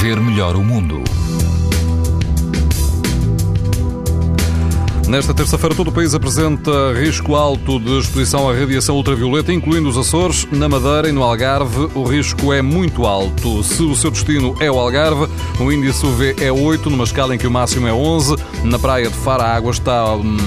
ver melhor o mundo. Nesta terça-feira, todo o país apresenta risco alto de exposição à radiação ultravioleta, incluindo os Açores. Na Madeira e no Algarve, o risco é muito alto. Se o seu destino é o Algarve, o índice UV é 8, numa escala em que o máximo é 11. Na praia de Faro, a água está hum,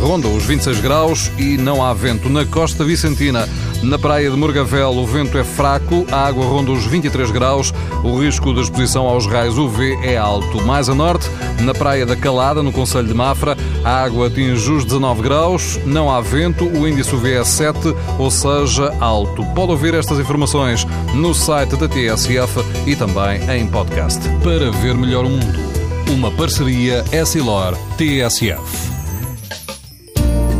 ronda os 26 graus e não há vento. Na costa vicentina, na praia de Morgavel, o vento é fraco, a água ronda os 23 graus. O risco de exposição aos raios UV é alto. Mais a norte, na praia da Calada, no Conselho de Mafra, a água atinge os 19 graus, não há vento, o índice UV é 7, ou seja, alto. Pode ouvir estas informações no site da TSF e também em podcast. Para ver melhor o mundo, uma parceria Essilor-TSF.